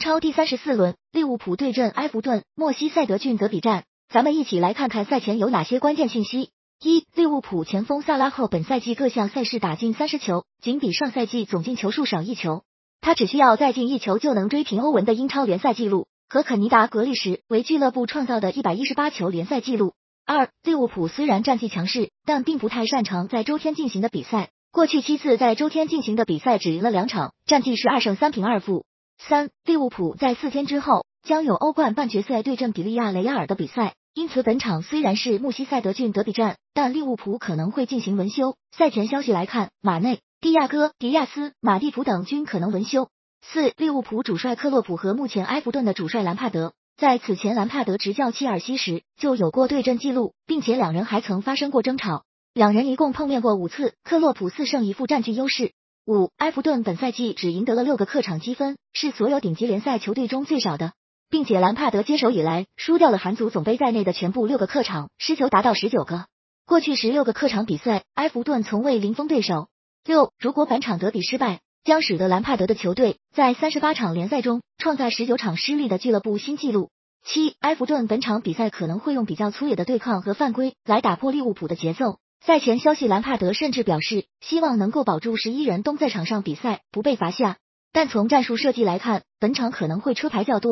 超第三十四轮，利物浦对阵埃弗顿，莫西塞德郡德比战。咱们一起来看看赛前有哪些关键信息。一、利物浦前锋萨拉赫本赛季各项赛事打进三十球，仅比上赛季总进球数少一球。他只需要再进一球就能追平欧文的英超联赛纪录，和肯尼达格利什为俱乐部创造的一百一十八球联赛纪录。二、利物浦虽然战绩强势，但并不太擅长在周天进行的比赛。过去七次在周天进行的比赛只赢了两场，战绩是二胜三平二负。三、利物浦在四天之后将有欧冠半决赛对阵比利亚雷亚尔的比赛，因此本场虽然是穆西塞德郡德比战，但利物浦可能会进行轮休。赛前消息来看，马内、蒂亚戈、迪亚斯、马蒂普等均可能轮休。四、利物浦主帅克洛普和目前埃弗顿的主帅兰帕德，在此前兰帕德执教切尔西时就有过对阵记录，并且两人还曾发生过争吵，两人一共碰面过五次，克洛普四胜一负占据优势。五，埃弗顿本赛季只赢得了六个客场积分，是所有顶级联赛球队中最少的，并且兰帕德接手以来输掉了韩足总杯在内的全部六个客场，失球达到十九个。过去十六个客场比赛，埃弗顿从未零封对手。六，如果本场德比失败，将使得兰帕德的球队在三十八场联赛中创下十九场失利的俱乐部新纪录。七，埃弗顿本场比赛可能会用比较粗野的对抗和犯规来打破利物浦的节奏。赛前消息，兰帕德甚至表示希望能够保住十一人都在场上比赛，不被罚下。但从战术设计来看，本场可能会车牌较多。